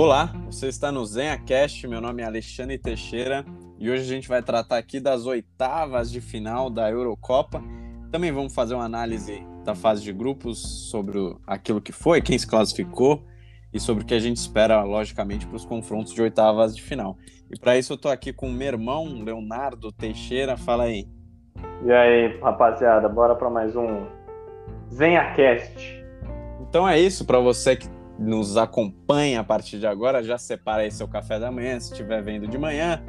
Olá, você está no ZenhaCast, meu nome é Alexandre Teixeira e hoje a gente vai tratar aqui das oitavas de final da Eurocopa. Também vamos fazer uma análise da fase de grupos sobre aquilo que foi, quem se classificou e sobre o que a gente espera, logicamente, para os confrontos de oitavas de final. E para isso eu estou aqui com o meu irmão, Leonardo Teixeira. Fala aí. E aí, rapaziada, bora para mais um ZenhaCast. Então é isso, para você que nos acompanha a partir de agora, já separa aí seu café da manhã, se estiver vendo de manhã,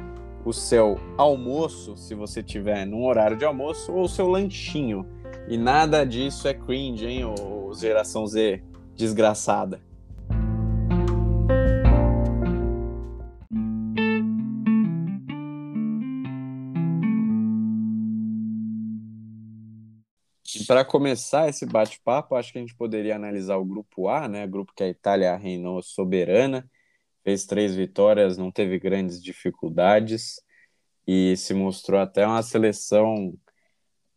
o seu almoço, se você tiver num horário de almoço, ou o seu lanchinho. E nada disso é cringe, hein, ou geração Z desgraçada. Para começar esse bate-papo, acho que a gente poderia analisar o grupo A, né? Grupo que a Itália reinou soberana, fez três vitórias, não teve grandes dificuldades e se mostrou até uma seleção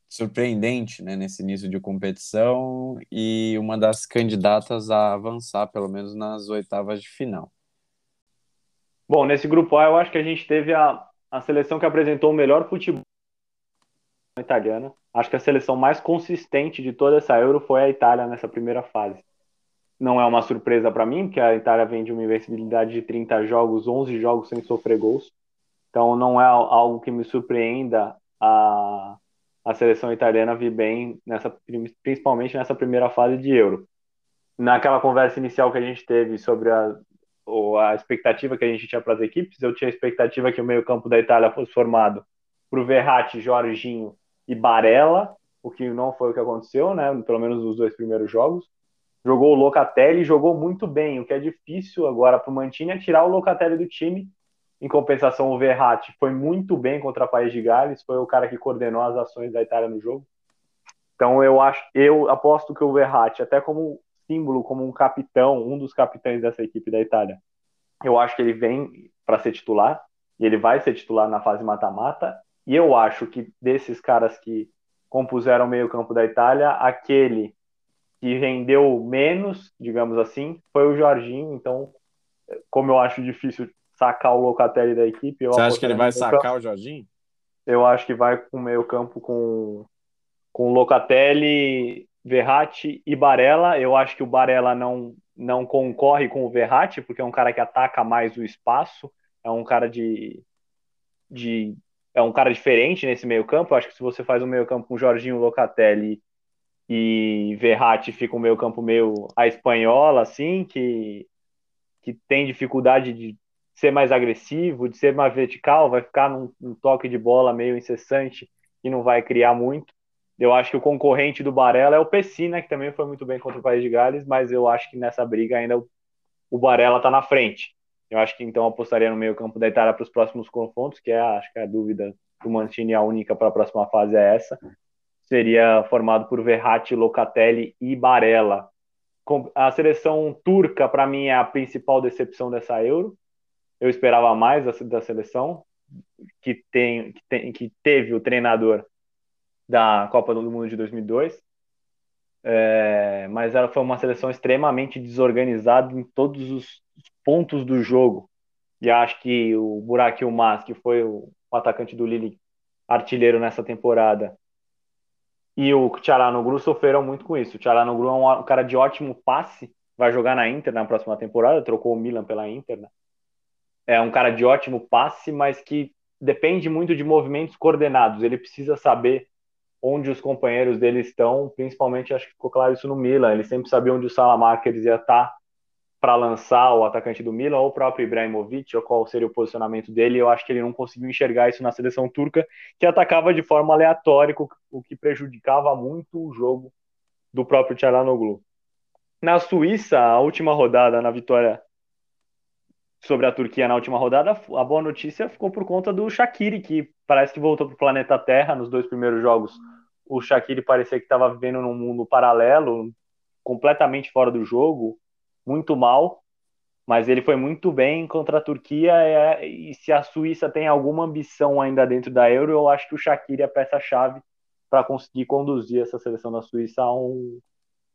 surpreendente, né, nesse início de competição e uma das candidatas a avançar, pelo menos nas oitavas de final. Bom, nesse grupo A, eu acho que a gente teve a, a seleção que apresentou o melhor futebol italiana. Acho que a seleção mais consistente de toda essa Euro foi a Itália nessa primeira fase. Não é uma surpresa para mim, porque a Itália vem de uma invencibilidade de 30 jogos, 11 jogos sem sofrer gols. Então não é algo que me surpreenda a, a seleção italiana vir bem, nessa, principalmente nessa primeira fase de Euro. Naquela conversa inicial que a gente teve sobre a, a expectativa que a gente tinha para as equipes, eu tinha a expectativa que o meio-campo da Itália fosse formado por Verratti, Jorginho e Barella, o que não foi o que aconteceu, né? Pelo menos nos dois primeiros jogos. Jogou o Locatelli e jogou muito bem, o que é difícil agora para o Mantini é tirar o Locatelli do time. Em compensação, o Verratti foi muito bem contra o País de Gales, foi o cara que coordenou as ações da Itália no jogo. Então eu acho, eu aposto que o Verratti, até como símbolo, como um capitão, um dos capitães dessa equipe da Itália, eu acho que ele vem para ser titular e ele vai ser titular na fase mata-mata e eu acho que desses caras que compuseram o meio-campo da Itália, aquele que rendeu menos, digamos assim, foi o Jorginho. Então, como eu acho difícil sacar o Locatelli da equipe. Você acha que ele vai sacar campo. o Jorginho? Eu acho que vai com o meio-campo com, com Locatelli, Verratti e Barella. Eu acho que o Barella não, não concorre com o Verratti, porque é um cara que ataca mais o espaço, é um cara de, de é um cara diferente nesse meio campo. Eu acho que se você faz um meio campo com Jorginho Locatelli e Verratti, fica um meio campo meio a espanhola, assim, que, que tem dificuldade de ser mais agressivo, de ser mais vertical, vai ficar num, num toque de bola meio incessante e não vai criar muito. Eu acho que o concorrente do Barella é o Pessina, que também foi muito bem contra o País de Gales, mas eu acho que nessa briga ainda o, o Barella está na frente. Eu acho que então apostaria no meio campo da Itália para os próximos confrontos, que é acho que é a dúvida do Mancini, a única para a próxima fase é essa. Seria formado por Verratti, Locatelli e Barella. A seleção turca, para mim, é a principal decepção dessa Euro. Eu esperava mais da seleção, que, tem, que, tem, que teve o treinador da Copa do Mundo de 2002. É, mas ela foi uma seleção extremamente desorganizada em todos os pontos do jogo. E acho que o Burak Yilmaz, que foi o, atacante do Lille artilheiro nessa temporada, e o Tchalanoglu sofreram muito com isso. O Tchalanoglu é um cara de ótimo passe, vai jogar na Inter na próxima temporada, trocou o Milan pela Inter, né? É um cara de ótimo passe, mas que depende muito de movimentos coordenados. Ele precisa saber onde os companheiros dele estão, principalmente acho que ficou claro isso no Milan. Ele sempre sabia onde o Salamakers ia estar para lançar o atacante do Milan ou o próprio Ibrahimovic, ou qual seria o posicionamento dele. Eu acho que ele não conseguiu enxergar isso na seleção turca, que atacava de forma aleatória, o que prejudicava muito o jogo do próprio Tchalanoglu. Na Suíça, a última rodada, na vitória sobre a Turquia na última rodada, a boa notícia ficou por conta do Shaqiri, que parece que voltou para o planeta Terra nos dois primeiros jogos. O Shaqiri parecia que estava vivendo num mundo paralelo, completamente fora do jogo, muito mal, mas ele foi muito bem contra a Turquia. É, e se a Suíça tem alguma ambição ainda dentro da Euro, eu acho que o Shaqiri é a peça-chave para conseguir conduzir essa seleção da Suíça a um,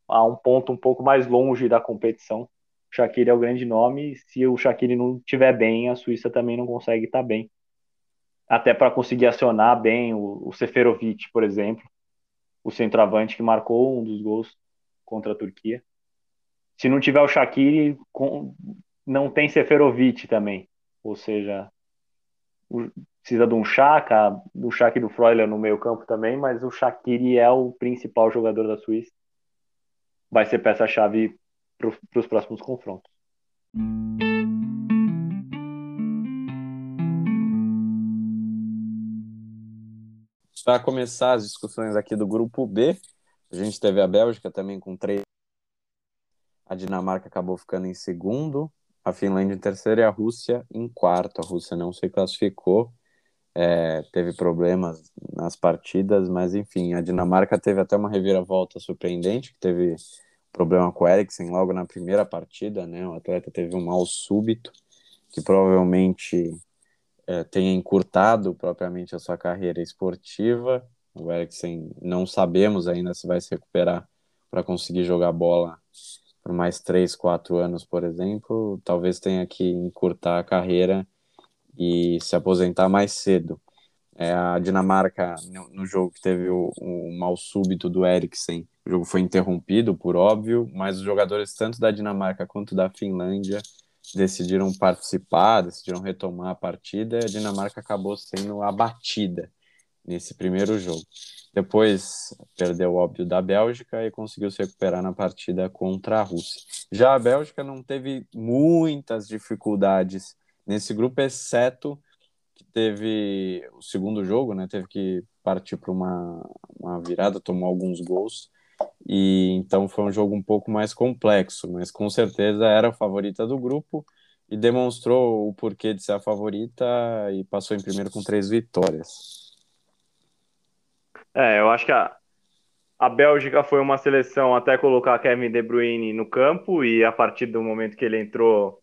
a um ponto um pouco mais longe da competição. O Shaqiri é o grande nome. Se o Shaqiri não estiver bem, a Suíça também não consegue estar bem. Até para conseguir acionar bem o, o Seferovic, por exemplo, o centroavante que marcou um dos gols contra a Turquia. Se não tiver o Shaqiri, não tem Seferovic também. Ou seja, precisa de um Chaka, do Chaka e do Freuler no meio campo também, mas o Shaqiri é o principal jogador da Suíça. Vai ser peça-chave para os próximos confrontos. Para começar as discussões aqui do grupo B, a gente teve a Bélgica também com três. A Dinamarca acabou ficando em segundo, a Finlândia em terceiro e a Rússia em quarto. A Rússia não se classificou, é, teve problemas nas partidas, mas enfim, a Dinamarca teve até uma reviravolta surpreendente, que teve problema com o Eriksen logo na primeira partida, né? O atleta teve um mal súbito, que provavelmente é, tenha encurtado propriamente a sua carreira esportiva. O Eriksen não sabemos ainda se vai se recuperar para conseguir jogar bola por mais três, quatro anos, por exemplo. Talvez tenha que encurtar a carreira e se aposentar mais cedo. É, a Dinamarca, no, no, jogo que teve o, o mal súbito do Eriksen, o jogo foi interrompido, por óbvio, mas os jogadores tanto da Dinamarca quanto da Finlândia decidiram participar, decidiram retomar a partida e a Dinamarca acabou sendo abatida nesse primeiro jogo. Depois perdeu óbvio da Bélgica e conseguiu se recuperar na partida contra a Rússia. Já a Bélgica não teve muitas dificuldades nesse grupo, exceto que teve o segundo jogo, né? Teve que partir para uma, uma virada, tomou alguns gols. E então foi um jogo um pouco mais complexo, mas com certeza era a favorita do grupo e demonstrou o porquê de ser a favorita e passou em primeiro com três vitórias. É, eu acho que a, a Bélgica foi uma seleção até colocar Kevin De Bruyne no campo e a partir do momento que ele entrou,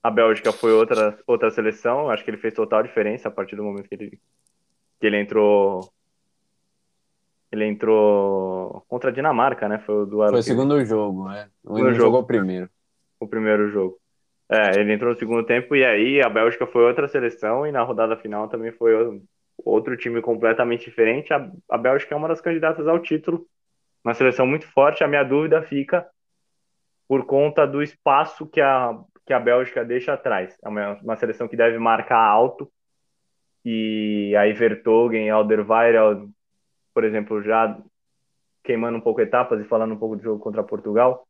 a Bélgica foi outra, outra seleção. Acho que ele fez total diferença a partir do momento que ele, que ele entrou ele entrou contra a Dinamarca, né? Foi o duelo. Foi o segundo jogo, né? Ele não jogou o primeiro. O primeiro jogo. É, ele entrou no segundo tempo e aí a Bélgica foi outra seleção e na rodada final também foi outro time completamente diferente. A, a Bélgica é uma das candidatas ao título, uma seleção muito forte. A minha dúvida fica por conta do espaço que a, que a Bélgica deixa atrás. É uma, uma seleção que deve marcar alto e aí Vertogen, Alderweireld por exemplo, já queimando um pouco etapas e falando um pouco do jogo contra Portugal,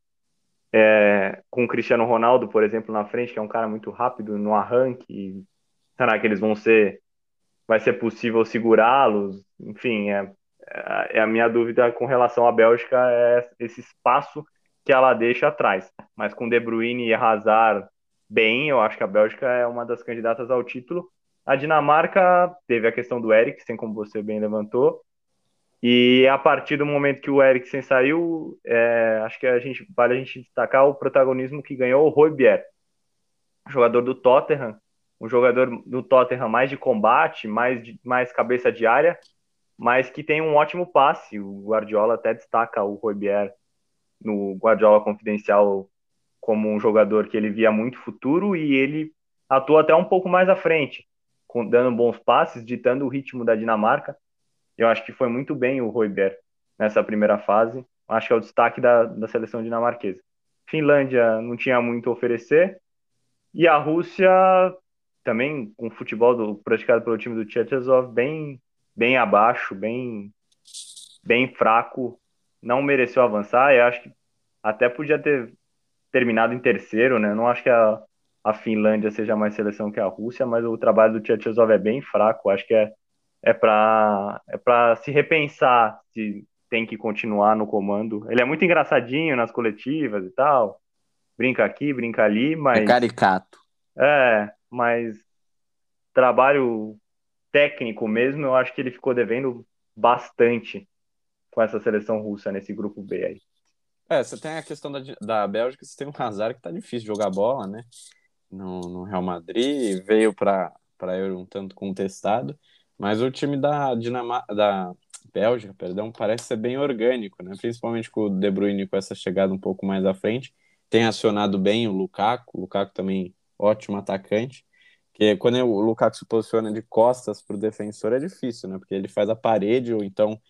é, com o Cristiano Ronaldo, por exemplo, na frente, que é um cara muito rápido no arranque, será que eles vão ser, vai ser possível segurá-los? Enfim, é, é, a minha dúvida com relação à Bélgica é esse espaço que ela deixa atrás. Mas com De Bruyne e Hazard bem, eu acho que a Bélgica é uma das candidatas ao título. A Dinamarca teve a questão do Eriksen, como você bem levantou, e a partir do momento que o Eriksen saiu, é, acho que a gente vale a gente destacar o protagonismo que ganhou o Roy Bier, jogador do Tottenham, um jogador do Tottenham mais de combate, mais, de, mais cabeça de área, mas que tem um ótimo passe. O Guardiola até destaca o Roy Bier no Guardiola Confidencial como um jogador que ele via muito futuro e ele atua até um pouco mais à frente, dando bons passes, ditando o ritmo da Dinamarca. Eu acho que foi muito bem o Roiber nessa primeira fase. Acho que é o destaque da, da seleção dinamarquesa. Finlândia não tinha muito a oferecer. E a Rússia também com o futebol do, praticado pelo time do Cherchesov bem bem abaixo, bem bem fraco, não mereceu avançar. Eu acho que até podia ter terminado em terceiro, né? Não acho que a, a Finlândia seja mais seleção que a Rússia, mas o trabalho do Cherchesov é bem fraco. Acho que é é para é para se repensar se tem que continuar no comando. Ele é muito engraçadinho nas coletivas e tal. Brinca aqui, brinca ali, mas. É caricato. É, mas trabalho técnico mesmo, eu acho que ele ficou devendo bastante com essa seleção russa nesse grupo B aí. É, você tem a questão da, da Bélgica, você tem um Hazard que tá difícil jogar bola, né? No, no Real Madrid, veio para Euro um tanto contestado. Mas o time da Dinamarca, da Bélgica, perdão, parece ser bem orgânico, né? Principalmente com o De Bruyne com essa chegada um pouco mais à frente. tem acionado bem o Lukaku, o Lukaku também ótimo atacante, que quando o Lukaku se posiciona de costas para o defensor é difícil, né? Porque ele faz a parede ou então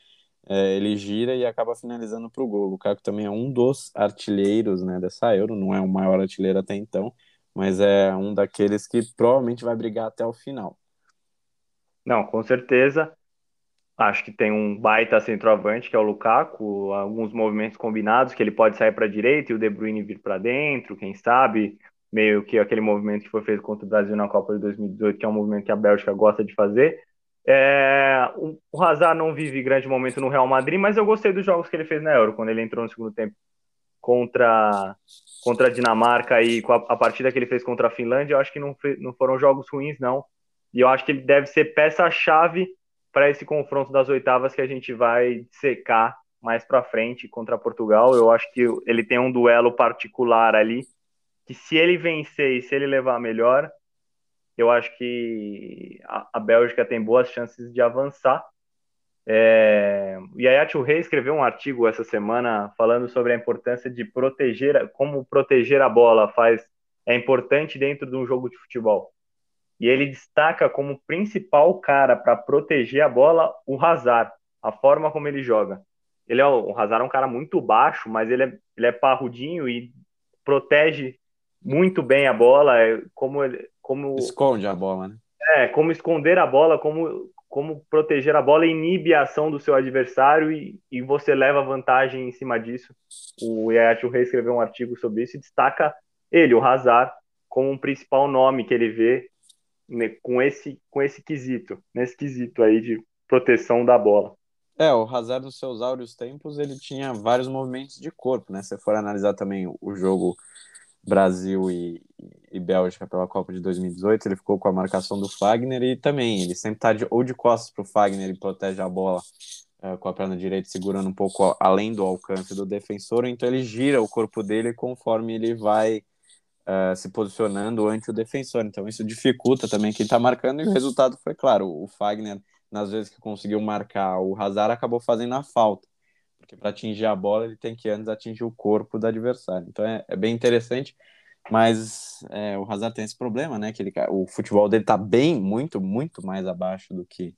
é, ele gira e acaba finalizando para o gol. O Lukaku também é um dos artilheiros né, dessa Euro, não é o maior artilheiro até então, mas é um daqueles que provavelmente vai brigar até o final. Não, com certeza. Acho que tem um baita centroavante, que é o Lukaku, alguns movimentos combinados, que ele pode sair para a direita e o De Bruyne vir para dentro, quem sabe, meio que aquele movimento que foi feito contra o Brasil na Copa de 2018, que é um movimento que a Bélgica gosta de fazer. É, o Hazard não vive grande momento no Real Madrid, mas eu gostei dos jogos que ele fez na Euro, quando ele entrou no segundo tempo contra, contra a Dinamarca e com a, a partida que ele fez contra a Finlândia, eu acho que não, não foram jogos ruins, não. E eu acho que ele deve ser peça-chave para esse confronto das oitavas que a gente vai secar mais para frente contra Portugal. Eu acho que ele tem um duelo particular ali que se ele vencer e se ele levar melhor, eu acho que a, a Bélgica tem boas chances de avançar. É, o Yaya Rei escreveu um artigo essa semana falando sobre a importância de proteger, como proteger a bola faz é importante dentro de um jogo de futebol e ele destaca como principal cara para proteger a bola o Hazard, a forma como ele joga. Ele é o Hazard é um cara muito baixo, mas ele é, ele é parrudinho e protege muito bem a bola, é como ele como esconde a bola, né? É, como esconder a bola, como como proteger a bola inibe a ação do seu adversário e, e você leva vantagem em cima disso. O Yaya Rei escreveu um artigo sobre isso e destaca ele, o Hazard, como um principal nome que ele vê né, com esse com esse quesito, nesse quesito aí de proteção da bola. É, o Hazard nos seus áureos tempos, ele tinha vários movimentos de corpo, né? Se for analisar também o jogo Brasil e, e Bélgica pela Copa de 2018, ele ficou com a marcação do Fagner e também ele sempre tá de, ou de costas para o Fagner e protege a bola uh, com a perna direita segurando um pouco além do alcance do defensor, então ele gira o corpo dele conforme ele vai uh, se posicionando ante o defensor. Então isso dificulta também quem está marcando e o resultado foi claro. O Fagner, nas vezes que conseguiu marcar o Hazard, acabou fazendo a falta. Porque para atingir a bola ele tem que antes atingir o corpo do adversário. Então é, é bem interessante. Mas é, o Hazard tem esse problema, né? Que ele, o futebol dele está bem, muito, muito mais abaixo do que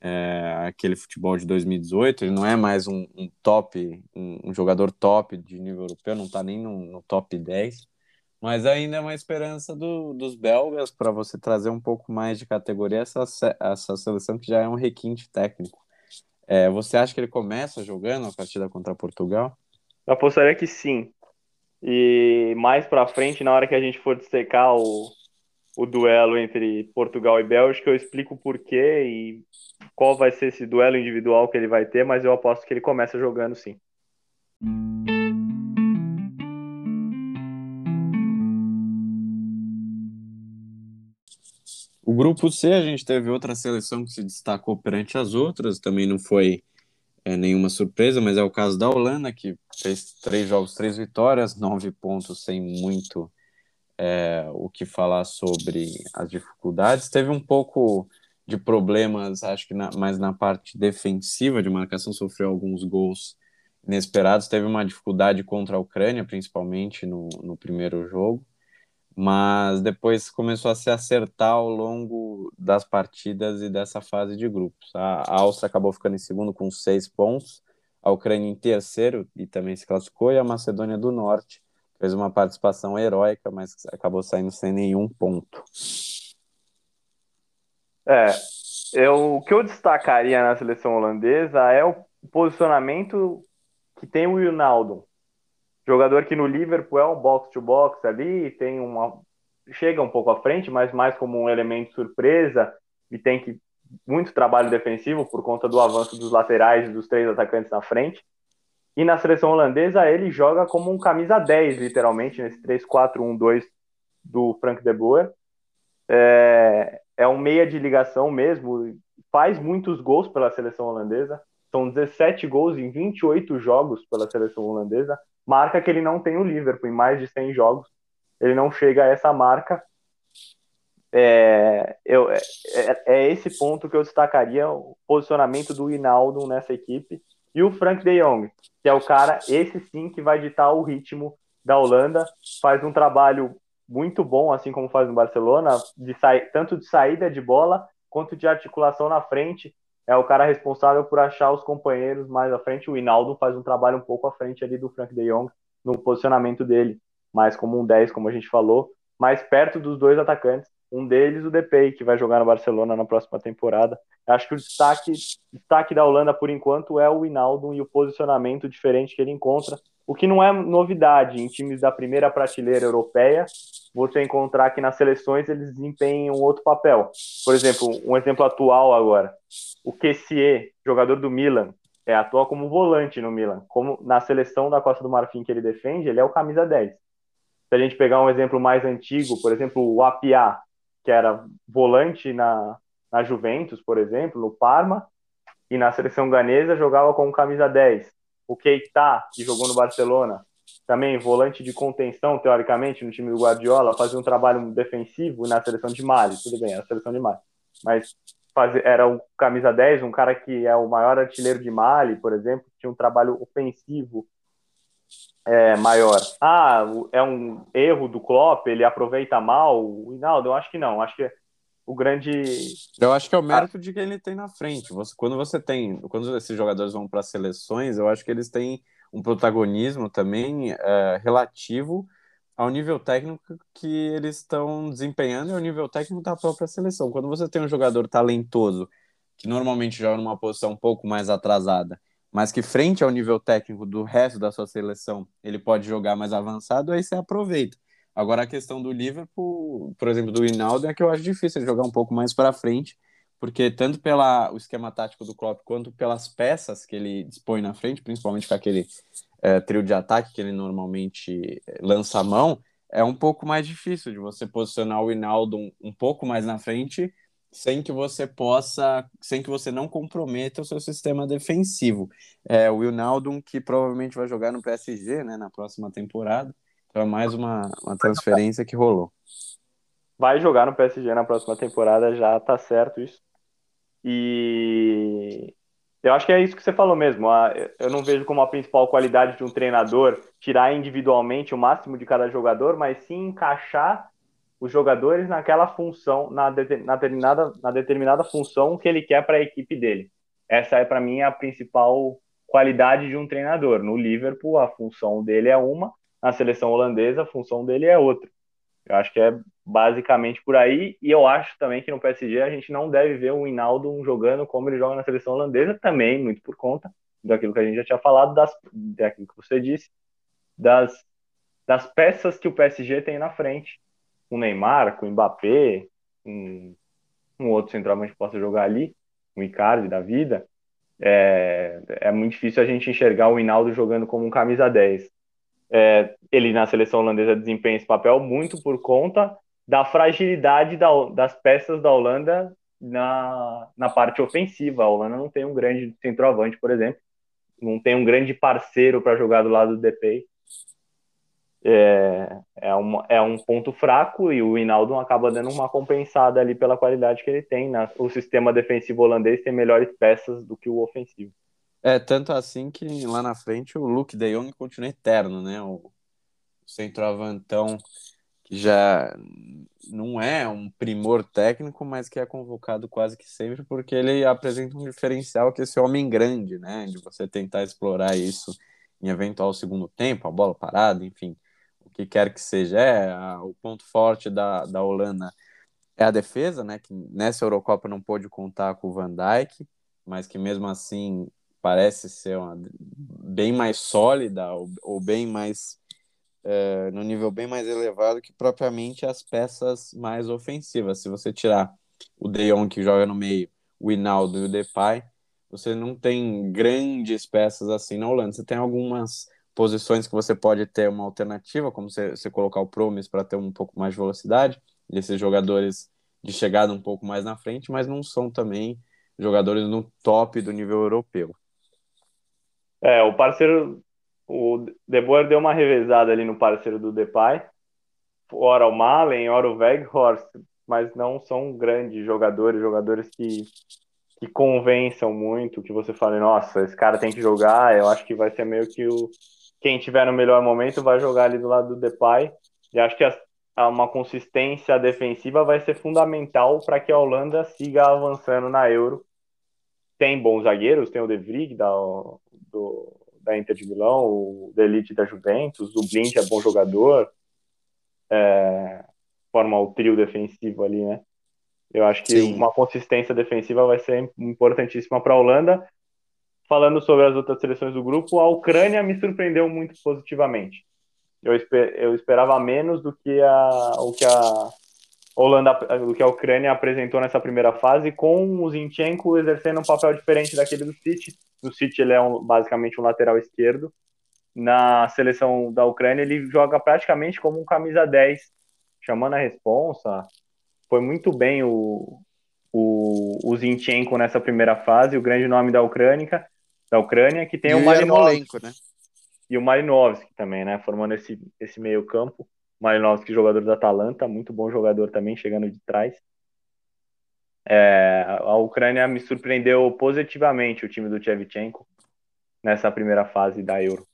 é, aquele futebol de 2018. Ele não é mais um, um top, um, um, jogador top de nível europeu, não está nem no, no, top 10. Mas ainda é uma esperança do, dos belgas para você trazer um pouco mais de categoria essa, essa seleção que já é um requinte técnico. É, você acha que ele começa jogando a partida contra Portugal? Eu apostaria que sim. E mais para frente, na hora que a gente for dissecar o, o duelo entre Portugal e Bélgica, eu explico o porquê e qual vai ser esse duelo individual que ele vai ter, mas eu aposto que ele começa jogando sim. O grupo C, a gente teve outra seleção que se destacou perante as outras, também não foi é, nenhuma surpresa, mas é o caso da Holanda, que fez três jogos, três vitórias, nove pontos, sem muito é, o que falar sobre as dificuldades. Teve um pouco de problemas, acho que na, mais na parte defensiva de marcação, sofreu alguns gols inesperados. Teve uma dificuldade contra a Ucrânia, principalmente no, no primeiro jogo mas depois começou a se acertar ao longo das partidas e dessa fase de grupos. A Áustria acabou ficando em segundo com seis pontos, a Ucrânia em terceiro e também se classificou, e a Macedônia do Norte fez uma participação heróica, mas acabou saindo sem nenhum ponto. É, eu, o que eu destacaria na seleção holandesa é o posicionamento que tem o Ronaldo. Jogador que no Liverpool é um box-to-box ali, tem uma. chega um pouco à frente, mas mais como um elemento surpresa e tem que muito trabalho defensivo por conta do avanço dos laterais e dos três atacantes na frente. E na seleção holandesa ele joga como um camisa 10, literalmente, nesse 3-4-1-2 do Frank de Boer. É, é um meia de ligação mesmo, faz muitos gols pela seleção holandesa. São 17 gols em 28 jogos pela seleção holandesa marca que ele não tem o Liverpool em mais de 100 jogos. Ele não chega a essa marca. É, eu, é, é, é esse ponto que eu destacaria o posicionamento do Hinaldo nessa equipe e o Frank de Jong, que é o cara, esse sim, que vai ditar o ritmo da Holanda, faz um trabalho muito bom, assim como faz no Barcelona, de tanto de saída de bola quanto de articulação na frente. É o cara responsável por achar os companheiros mais à frente. O Hinaldo faz um trabalho um pouco à frente ali do Frank de Jong no posicionamento dele, mais como um 10, como a gente falou, mais perto dos dois atacantes. Um deles, o Depay, que vai jogar no Barcelona na próxima temporada. Acho que o destaque, destaque da Holanda, por enquanto, é o Hinaldo e o posicionamento diferente que ele encontra. O que não é novidade em times da primeira prateleira europeia, você encontrar que nas seleções eles desempenham um outro papel. Por exemplo, um exemplo atual agora. O Kessier, jogador do Milan, é, atua como volante no Milan. Como na seleção da Costa do Marfim que ele defende, ele é o camisa 10. Se a gente pegar um exemplo mais antigo, por exemplo, o Apia, que era volante na, na Juventus, por exemplo, no Parma, e na seleção ganesa jogava como camisa 10. O Keita, que jogou no Barcelona, também volante de contenção, teoricamente, no time do Guardiola, fazia um trabalho defensivo na seleção de Mali, tudo bem, a seleção de Mali. Mas fazia, era o camisa 10, um cara que é o maior artilheiro de Mali, por exemplo, tinha um trabalho ofensivo é, maior. Ah, é um erro do Klopp, ele aproveita mal o Hinaldo? Eu acho que não, acho que o grande... Eu acho que é o mérito ah. de quem ele tem na frente. Você, quando você tem, quando esses jogadores vão para seleções, eu acho que eles têm um protagonismo também é, relativo ao nível técnico que eles estão desempenhando e ao nível técnico da própria seleção. Quando você tem um jogador talentoso, que normalmente joga numa posição um pouco mais atrasada, mas que frente ao nível técnico do resto da sua seleção, ele pode jogar mais avançado, aí você aproveita. Agora a questão do Liverpool, por exemplo, do Hinaldo, é que eu acho difícil jogar um pouco mais para frente, porque tanto pelo esquema tático do Klopp quanto pelas peças que ele dispõe na frente, principalmente com aquele é, trio de ataque que ele normalmente é, lança a mão, é um pouco mais difícil de você posicionar o Hinaldo um, um pouco mais na frente sem que você possa, sem que você não comprometa o seu sistema defensivo. É, o Hinaldo que provavelmente vai jogar no PSG, né, na próxima temporada, então é mais uma, uma transferência que rolou. Vai jogar no PSG na próxima temporada, já tá certo isso. E eu acho que é isso que você falou mesmo. Eu não vejo como a principal qualidade de um treinador tirar individualmente o máximo de cada jogador, mas sim encaixar os jogadores naquela função, na, determinada, na determinada função que ele quer para a equipe dele. Essa é, para mim, a principal qualidade de um treinador. No Liverpool, a função dele é uma, na seleção holandesa, a função dele é outra. Eu acho que é basicamente por aí. E eu acho também que no PSG a gente não deve ver o Hinaldo jogando como ele joga na seleção holandesa, também muito por conta daquilo que a gente já tinha falado, das, daquilo que você disse, das, das peças que o PSG tem na frente. O Neymar, com o Mbappé, um, um outro centroavante que possa jogar ali, o Icardi da vida. É, é muito difícil a gente enxergar o Hinaldo jogando como um camisa 10. É, ele na seleção holandesa desempenha esse papel muito por conta da fragilidade da, das peças da Holanda na, na parte ofensiva. A Holanda não tem um grande centroavante, por exemplo, não tem um grande parceiro para jogar do lado do DP. É, é, um, é um ponto fraco e o Hinaldo acaba dando uma compensada ali pela qualidade que ele tem. Né? O sistema defensivo holandês tem melhores peças do que o ofensivo. É, tanto assim que lá na frente o Luke de Jong continua eterno, né? O centroavantão que já não é um primor técnico, mas que é convocado quase que sempre porque ele apresenta um diferencial que é esse homem grande, né? De você tentar explorar isso em eventual segundo tempo, a bola parada, enfim, o que quer que seja. É, a, o ponto forte da, da Holanda é a defesa, né? Que nessa Eurocopa não pôde contar com o Van Dijk, mas que mesmo assim parece ser uma, bem mais sólida ou, ou bem mais é, no nível bem mais elevado que propriamente as peças mais ofensivas. Se você tirar o De Jong que joga no meio, o Hinaldo e o Depay, você não tem grandes peças assim na Holanda. Você tem algumas posições que você pode ter uma alternativa, como você, você colocar o Promes para ter um pouco mais de velocidade, e esses jogadores de chegada um pouco mais na frente, mas não são também jogadores no top do nível europeu. É, o parceiro o De Boer deu uma revezada ali no parceiro do Depay. Ora o Malen, ora o Weghorst, mas não são grandes jogadores, jogadores que, que convençam muito, que você fale, nossa, esse cara tem que jogar, eu acho que vai ser meio que o, quem tiver no melhor momento vai jogar ali do lado do Depay. E acho que a, uma consistência defensiva vai ser fundamental para que a Holanda siga avançando na Euro. Tem bons zagueiros, tem o De Vrij da, do, da Inter de Milão, o Delite da Juventus, o Blind é bom jogador, é, forma o trio defensivo ali, né? Eu acho que Sim. uma consistência defensiva vai ser importantíssima para a Holanda. Falando sobre as outras seleções do grupo, a Ucrânia me surpreendeu muito positivamente. Eu, esper, eu esperava menos do que a, o que a Holanda, o que a Ucrânia apresentou nessa primeira fase, com o Zinchenko exercendo um papel diferente daquele do City. No City ele é um, basicamente um lateral esquerdo. Na seleção da Ucrânia ele joga praticamente como um camisa 10, chamando a responsa. Foi muito bem o, o, o Zinchenko nessa primeira fase, o grande nome da Ucrânia, da Ucrânia que tem e o Marinovski. Né? E o Marinovski também, né? Formando esse, esse meio campo. Marinovski, jogador da Atalanta, muito bom jogador também, chegando de trás. É, a Ucrânia me surpreendeu positivamente o time do Shevchenko nessa primeira fase da Euro.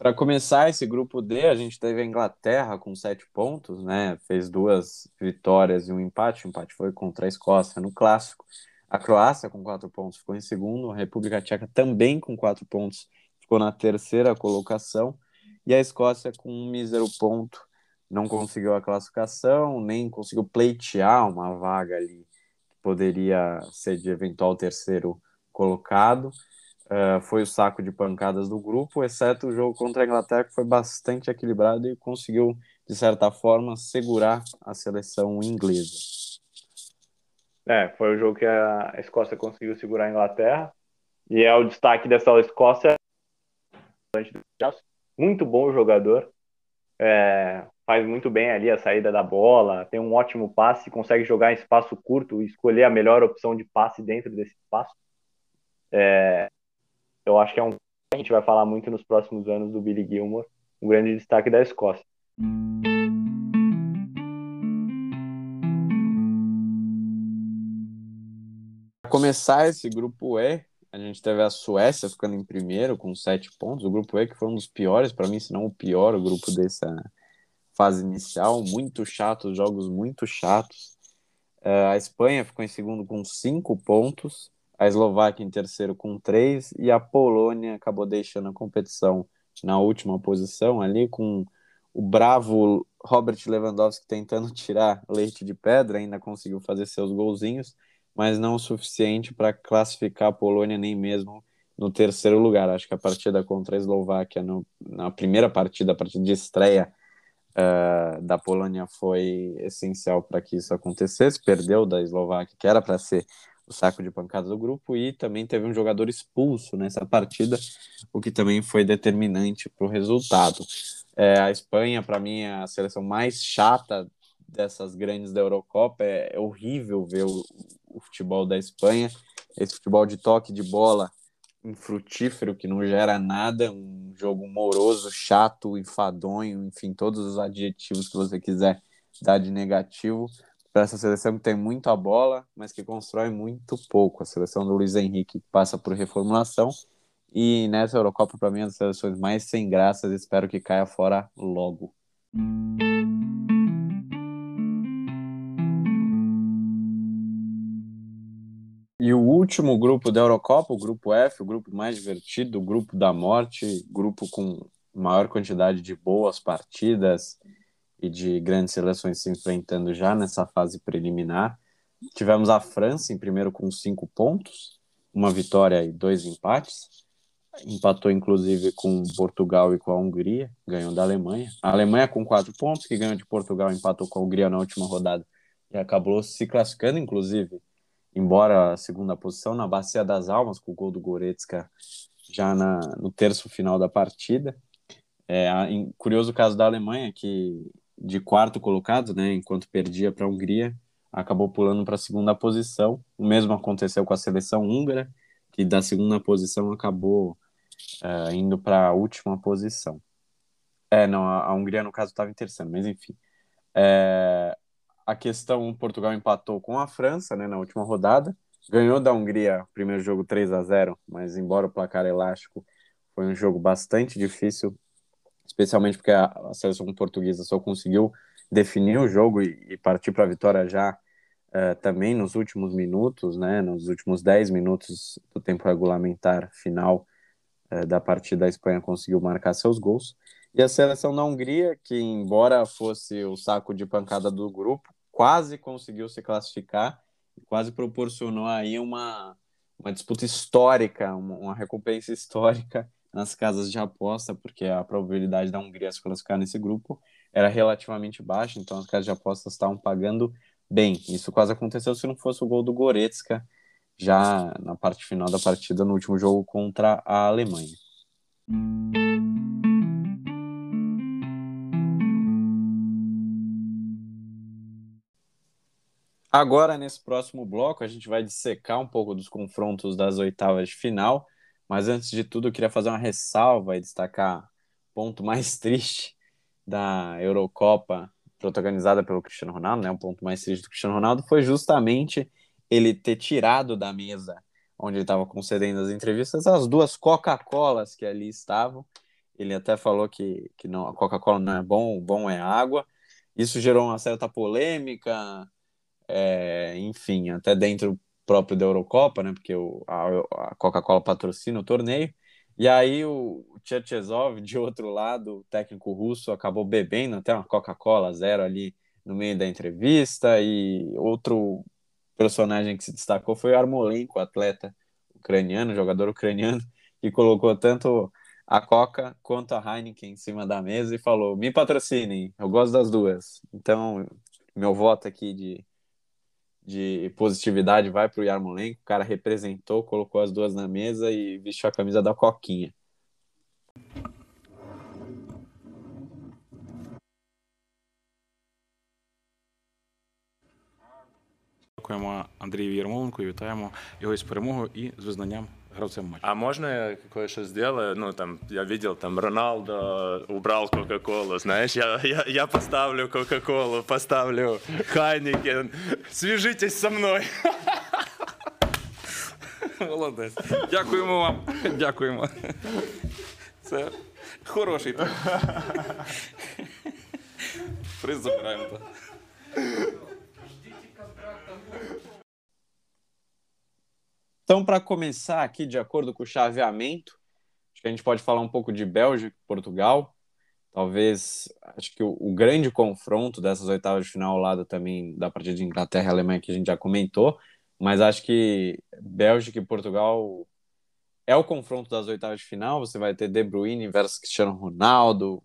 Para começar esse grupo D, a gente teve a Inglaterra com sete pontos, né? Fez duas vitórias e um empate. O empate foi contra a Escócia no clássico. A Croácia com quatro pontos ficou em segundo. A República Tcheca também com quatro pontos ficou na terceira colocação. E a Escócia com um mísero ponto não conseguiu a classificação, nem conseguiu pleitear uma vaga ali que poderia ser de eventual terceiro colocado. Uh, foi o saco de pancadas do grupo, exceto o jogo contra a Inglaterra, que foi bastante equilibrado e conseguiu, de certa forma, segurar a seleção inglesa. É, foi o jogo que a Escócia conseguiu segurar a Inglaterra. E é o destaque dessa Escócia. Muito bom jogador. É, faz muito bem ali a saída da bola, tem um ótimo passe, consegue jogar em espaço curto e escolher a melhor opção de passe dentro desse espaço. É, eu acho que é um a gente vai falar muito nos próximos anos do Billy Gilmore, um grande destaque da Escócia. Começar esse grupo E, a gente teve a Suécia ficando em primeiro com sete pontos. O grupo E que foi um dos piores, para mim, se não o pior, o grupo dessa fase inicial. Muito chato, jogos muito chatos. Uh, a Espanha ficou em segundo com cinco pontos a Eslováquia em terceiro com três e a Polônia acabou deixando a competição na última posição ali com o bravo Robert Lewandowski tentando tirar leite de pedra, ainda conseguiu fazer seus golzinhos, mas não o suficiente para classificar a Polônia nem mesmo no terceiro lugar. Acho que a partida contra a Eslováquia, no, na primeira partida, a partida de estreia uh, da Polônia, foi essencial para que isso acontecesse. Perdeu da Eslováquia, que era para ser o saco de pancadas do grupo e também teve um jogador expulso nessa partida, o que também foi determinante para o resultado. É, a Espanha, para mim, é a seleção mais chata dessas grandes da Eurocopa. É, é horrível ver o, o, futebol da Espanha, esse futebol de toque de bola infrutífero que não gera nada, um jogo moroso, chato, enfadonho, enfim, todos os adjetivos que você quiser dar de negativo para essa seleção que tem muito a bola, mas que constrói muito pouco. A seleção do Luiz Henrique passa por reformulação e nessa Eurocopa, para mim, é uma das seleções mais sem graças. Espero que caia fora logo. E o último grupo da Eurocopa, o grupo F, o grupo mais divertido, o grupo da morte, grupo com maior quantidade de boas partidas, e de grandes seleções se enfrentando já nessa fase preliminar. Tivemos a França em primeiro com cinco pontos, uma vitória e dois empates. Empatou inclusive com Portugal e com a Hungria, ganhou da Alemanha. A Alemanha com quatro pontos, que ganhou de Portugal, empatou com a Hungria na última rodada e acabou se classificando, inclusive, embora a segunda posição na Bacia das Almas, com o gol do Goretzka já na, no terço final da partida. É, em, curioso o caso da Alemanha, que de quarto colocado, né, enquanto perdia para a Hungria, acabou pulando para a segunda posição. O mesmo aconteceu com a seleção húngara, que da segunda posição acabou uh, indo para a última posição. É, não, a, a Hungria no caso estava em terceiro, mas enfim. É, a questão Portugal empatou com a França, né, na última rodada, ganhou da Hungria, primeiro jogo 3 a 0, mas embora o placar elástico foi um jogo bastante difícil, especialmente porque a, a seleção portuguesa só conseguiu definir o jogo e, e partir para a vitória já uh, também nos últimos minutos, né, nos últimos 10 minutos do tempo regulamentar final uh, da partida, a Espanha conseguiu marcar seus gols. E a seleção da Hungria, que embora fosse o saco de pancada do grupo, quase conseguiu se classificar quase proporcionou aí uma, uma disputa histórica, uma, uma recompensa histórica nas casas de aposta, porque a probabilidade da Hungria se classificar nesse grupo era relativamente baixa, então as casas de apostas estavam pagando bem. Isso quase aconteceu se não fosse o gol do Goretzka já na parte final da partida no último jogo contra a Alemanha. Agora, nesse próximo bloco, a gente vai dissecar um pouco dos confrontos das oitavas de final, mas antes de tudo, eu queria fazer uma ressalva e destacar o ponto mais triste da Eurocopa protagonizada pelo Cristiano Ronaldo, né? O ponto mais triste do Cristiano Ronaldo foi justamente ele ter tirado da mesa onde ele estava concedendo as entrevistas as duas Coca-Colas que ali estavam. Ele até falou que, que não, a Coca-Cola não é bom, o bom é água. Isso gerou uma certa polêmica, é, enfim, até dentro próprio da Eurocopa, né? Porque o, a, a Coca-Cola patrocina o torneio. E aí o Tchetchezov, de outro lado, o técnico russo, acabou bebendo até uma Coca-Cola zero ali no meio da entrevista. E outro personagem que se destacou foi o Armolenko, atleta ucraniano, jogador ucraniano, que colocou tanto a Coca quanto a Heineken em cima da mesa e falou: me patrocinem, eu gosto das duas. Então, meu voto aqui de de positividade vai para o Yarmolenko. O cara representou, colocou as duas na mesa e vestiu a camisa da Coquinha. Дякуємо Андрію Ярмоленку, вітаємо його із перемогою і з визнанням гравцем матча. А можно я кое-что сделаю? Ну, там, я видел, там, Роналдо убрал Кока-Колу, знаешь, я, я, я поставлю Кока-Колу, поставлю Хайникен. Свяжитесь со мной. Молодець. Дякуємо вам. Дякуємо. Це хороший. Приз забираємо. Então, para começar aqui, de acordo com o chaveamento, acho que a gente pode falar um pouco de Bélgica e Portugal. Talvez, acho que o, o, grande confronto dessas oitavas de final, ao lado também da partida de Inglaterra e Alemanha, que a gente já comentou, mas acho que Bélgica e Portugal é o confronto das oitavas de final. Você vai ter De Bruyne versus Cristiano Ronaldo,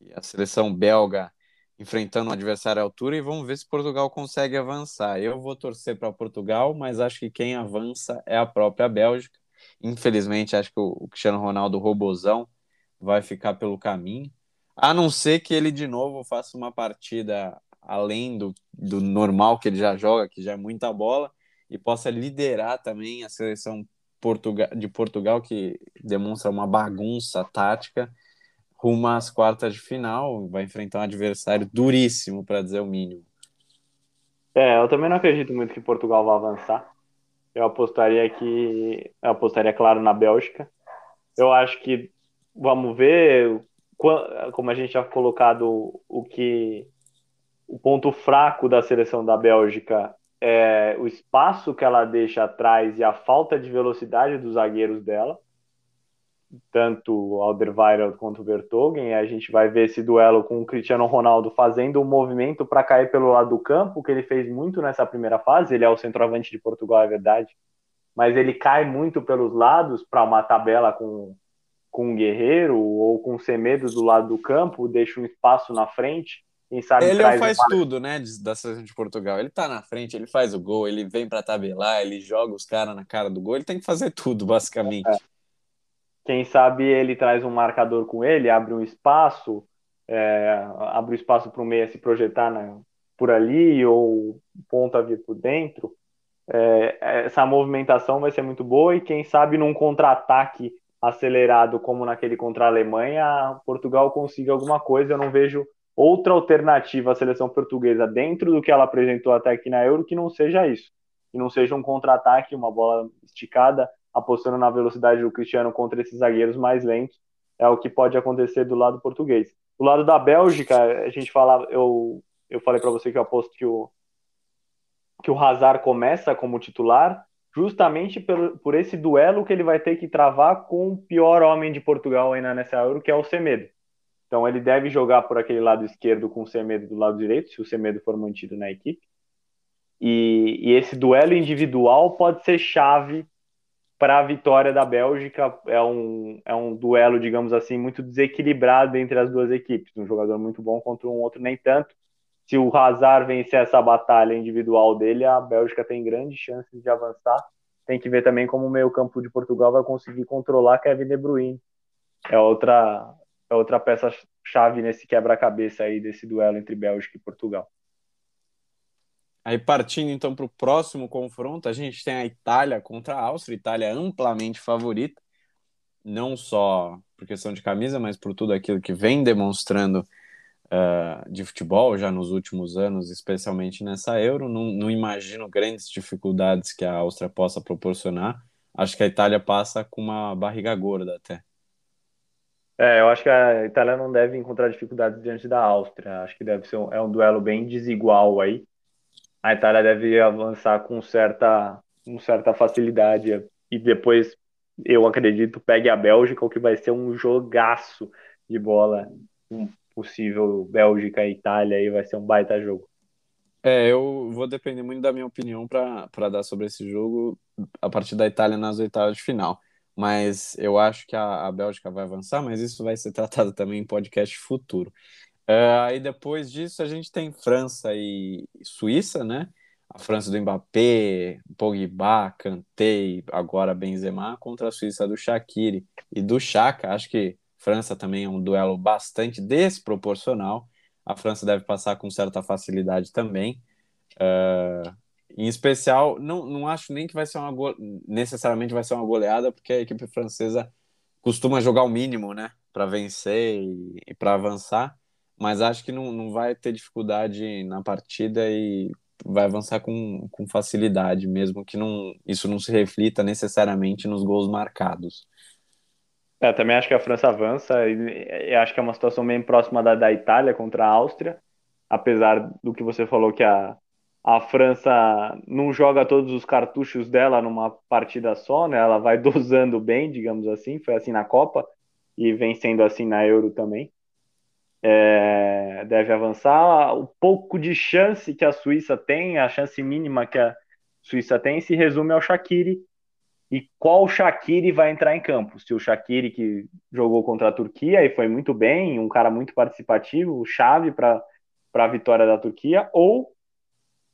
e a seleção belga enfrentando um adversário à altura e vamos ver se Portugal consegue avançar. Eu vou torcer para Portugal, mas acho que quem avança é a própria Bélgica. Infelizmente, acho que o Cristiano Ronaldo Robozão vai ficar pelo caminho, a não ser que ele de novo faça uma partida além do, do normal que ele já joga, que já é muita bola, e possa liderar também a seleção de Portugal, que demonstra uma bagunça tática rumo às quartas de final, vai enfrentar um adversário duríssimo, para dizer o mínimo. É, eu também não acredito muito que Portugal vá avançar. Eu apostaria que. Eu apostaria, claro, na Bélgica. Eu acho que vamos ver como a gente já colocado o que o ponto fraco da seleção da Bélgica é o espaço que ela deixa atrás e a falta de velocidade dos zagueiros dela tanto Alderweireld quanto o Vertogen. A gente vai ver esse duelo com o Cristiano Ronaldo fazendo um movimento para cair pelo lado do campo, que ele fez muito nessa primeira fase. Ele é o centroavante de Portugal, é verdade, mas ele cai muito pelos lados para uma tabela com, com um Guerreiro ou com o Semedo do lado do campo, deixa um espaço na frente. Quem sabe ele faz uma... tudo, né, da seleção de Portugal. Ele tá na frente, ele faz o gol, ele vem para tabelar, ele joga os caras na cara do gol, ele tem que fazer tudo, basicamente. É. Quem sabe ele traz um marcador com ele, abre um espaço, é, abre um espaço para o meia se projetar né, por ali ou ponta vir por dentro. É, essa movimentação vai ser muito boa e quem sabe num contra-ataque acelerado como naquele contra a Alemanha, Portugal consiga alguma coisa. Eu não vejo outra alternativa à seleção portuguesa dentro do que ela apresentou até aqui na Euro que não seja isso. Que não seja um contra-ataque, uma bola esticada, apostando na velocidade do Cristiano contra esses zagueiros mais lentos. É o que pode acontecer do lado português. Do lado da Bélgica, a gente falava, eu, eu falei para você que eu aposto que o, que o Hazard começa como titular, justamente por, por esse duelo que ele vai ter que travar com o pior homem de Portugal ainda nessa Euro, que é o Semedo. Então ele deve jogar por aquele lado esquerdo com o Semedo do lado direito, se o Semedo for mantido na equipe. E, e esse duelo individual pode ser chave para a vitória da Bélgica. É um, é um duelo, digamos assim, muito desequilibrado entre as duas equipes. Um jogador muito bom contra um outro nem tanto. Se o Hazard vencer essa batalha individual dele, a Bélgica tem grandes chances de avançar. Tem que ver também como o meio-campo de Portugal vai conseguir controlar Kevin De Bruyne. É outra, é outra peça-chave nesse quebra-cabeça aí desse duelo entre Bélgica e Portugal. Aí partindo então para o próximo confronto, a gente tem a Itália contra a Áustria, Itália amplamente favorita, não só por questão de camisa, mas por tudo aquilo que vem demonstrando uh, de futebol já nos últimos anos, especialmente nessa Euro. Não, não imagino grandes dificuldades que a Áustria possa proporcionar. Acho que a Itália passa com uma barriga gorda até. É, eu acho que a Itália não deve encontrar dificuldades diante da Áustria. Acho que deve ser um, é um duelo bem desigual aí. A Itália deve avançar com certa, com certa facilidade e depois, eu acredito, pegue a Bélgica, o que vai ser um jogaço de bola. Um possível Bélgica e Itália aí vai ser um baita jogo. É, eu vou depender muito da minha opinião para dar sobre esse jogo a partir da Itália nas oitavas de final mas eu acho que a, a Bélgica vai avançar, mas isso vai ser tratado também em podcast futuro. Uh, aí depois disso a gente tem França e Suíça, né? A França do Mbappé, Pogba, Kanté, agora Benzema contra a Suíça do Shaqiri e do Chaka. Acho que França também é um duelo bastante desproporcional. A França deve passar com certa facilidade também. Uh, em especial, não, não acho nem que vai ser uma necessariamente vai ser uma goleada, porque a equipe francesa costuma jogar o mínimo, né, para vencer e, e para avançar, mas acho que não, não vai ter dificuldade na partida e vai avançar com, com facilidade, mesmo que não, isso não se reflita necessariamente nos gols marcados. É, também acho que a França avança e, e acho que é uma situação bem próxima da, da Itália contra a Áustria, apesar do que você falou que a a França não joga todos os cartuchos dela numa partida só, né? Ela vai dosando bem, digamos assim. Foi assim na Copa e vem sendo assim na Euro também. É, deve avançar. O pouco de chance que a Suíça tem, a chance mínima que a Suíça tem, se resume ao Shaqiri. E qual Shaqiri vai entrar em campo? Se o Shaqiri que jogou contra a Turquia e foi muito bem, um cara muito participativo, chave para a vitória da Turquia, ou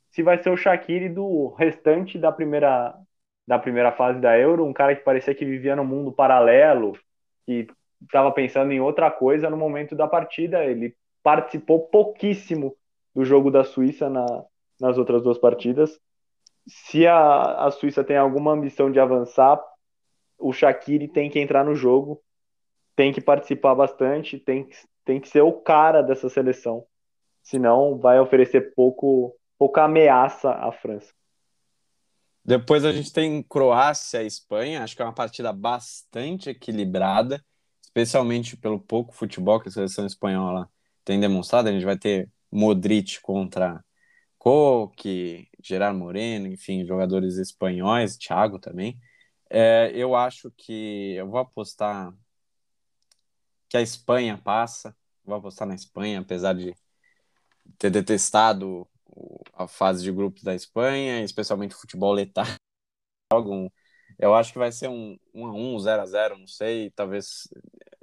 se vai ser o Shaqiri do restante da primeira, da primeira fase da Euro, um cara que parecia que vivia num mundo paralelo, que estava pensando em outra coisa no momento da partida. Ele participou pouquíssimo do jogo da Suíça na, nas outras duas partidas. Se a, a Suíça tem alguma ambição de avançar, o Shaqiri tem que entrar no jogo, tem que participar bastante, tem, tem que ser o cara dessa seleção. Senão vai oferecer pouco pouca ameaça à França. Depois a gente tem Croácia e Espanha, acho que é uma partida bastante equilibrada, especialmente pelo pouco futebol que a seleção espanhola tem demonstrado. A gente vai ter Modric contra Coque, Gerard Moreno, enfim, jogadores espanhóis, Thiago também. É, eu acho que eu vou apostar que a Espanha passa, vou apostar na Espanha, apesar de ter detestado a fase de grupos da Espanha, especialmente o futebol letal. Eu acho que vai ser um 1 a 1 0 a 0 não sei, talvez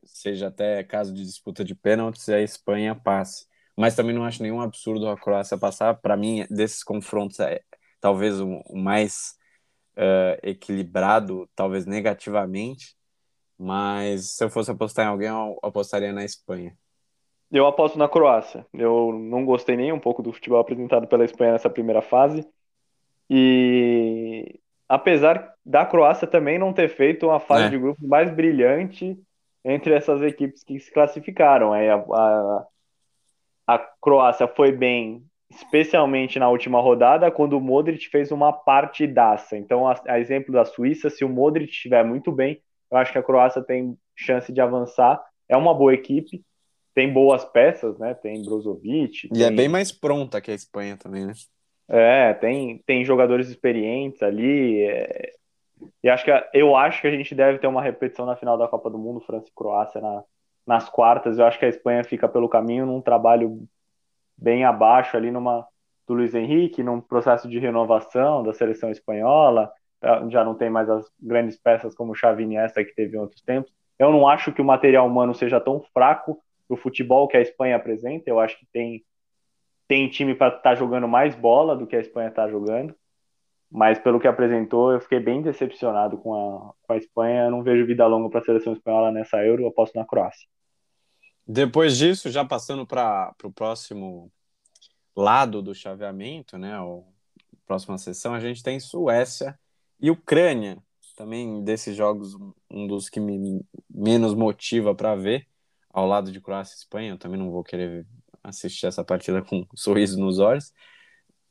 seja até caso de disputa de pênaltis e a Espanha passe. Mas também não acho nenhum absurdo a Croácia passar. Para mim, desses confrontos, é talvez o, mais uh, equilibrado, talvez negativamente. Mas se eu fosse apostar em alguém, eu apostaria na Espanha. Eu aposto na Croácia. Eu não gostei nem um pouco do futebol apresentado pela Espanha nessa primeira fase. E apesar da Croácia também não ter feito uma fase é. de grupo mais brilhante entre essas equipes que se classificaram. A, a, a Croácia foi bem, especialmente na última rodada, quando o Modric fez uma partidaça. Então, a, a exemplo da Suíça, se o Modric estiver muito bem, eu acho que a Croácia tem chance de avançar. É uma boa equipe, tem boas peças, né? Tem Brozovic. E é bem mais pronta que a Espanha também, né? É, tem, tem jogadores experientes ali. É... E acho que eu acho que a gente deve ter uma repetição na final da Copa do Mundo, França e Croácia na, nas quartas. Eu acho que a Espanha fica pelo caminho num trabalho bem abaixo ali numa do Luiz Henrique, num processo de renovação da seleção espanhola. Já não tem mais as grandes peças como Xavi Iniesta que teve em outros tempos. Eu não acho que o material humano seja tão fraco para o futebol que a Espanha apresenta. Eu acho que tem tem time para estar tá jogando mais bola do que a Espanha está jogando. Mas pelo que apresentou, eu fiquei bem decepcionado com a, com a Espanha. Eu não vejo vida longa para a seleção espanhola nessa Euro. Eu aposto na Croácia. Depois disso, já passando para o próximo lado do chaveamento, né? A próxima sessão, a gente tem Suécia e Ucrânia. Também desses jogos, um dos que me menos motiva para ver, ao lado de Croácia e Espanha. Eu também não vou querer assistir essa partida com um sorriso nos olhos.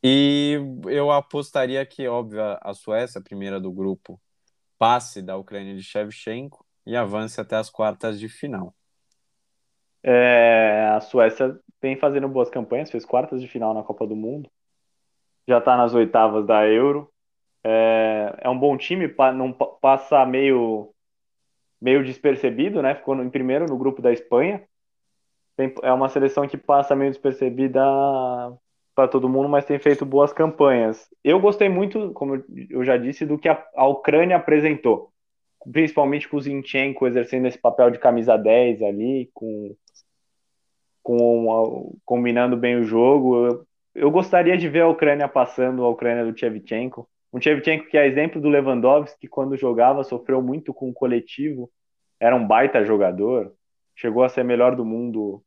E eu apostaria que, óbvio, a Suécia, a primeira do grupo, passe da Ucrânia de Shevchenko e avance até as quartas de final. É, a Suécia vem fazendo boas campanhas, fez quartas de final na Copa do Mundo, já está nas oitavas da Euro. É, é um bom time, não passa meio meio despercebido, né? Ficou em primeiro no grupo da Espanha. É uma seleção que passa meio despercebida para todo mundo, mas tem feito boas campanhas. Eu gostei muito, como eu já disse, do que a, a Ucrânia apresentou, principalmente com o Zinchenko exercendo esse papel de camisa 10 ali, com com combinando bem o jogo. Eu, eu, gostaria de ver a Ucrânia passando a Ucrânia do Shevchenko. Um Shevchenko que é exemplo do Lewandowski, que quando jogava sofreu muito com o coletivo, era um baita jogador, chegou a ser melhor do mundo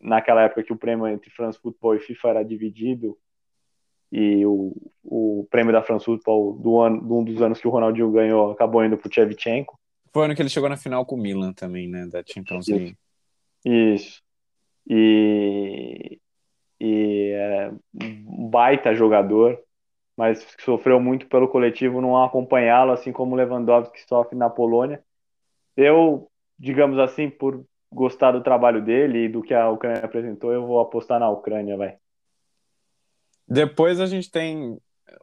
naquela época que o prêmio entre France Football e FIFA era dividido e o, o prêmio da France Football do ano, de um dos anos que o Ronaldinho ganhou acabou indo para o Shevchenko. Foi o ano que ele chegou na final com o Milan também, né, da Champions League. Isso e, e é um baita jogador, mas sofreu muito pelo coletivo não acompanhá-lo, assim como Lewandowski sofre na Polônia. Eu, digamos assim, por gostar do trabalho dele e do que a Ucrânia apresentou, eu vou apostar na Ucrânia, vai. Depois a gente tem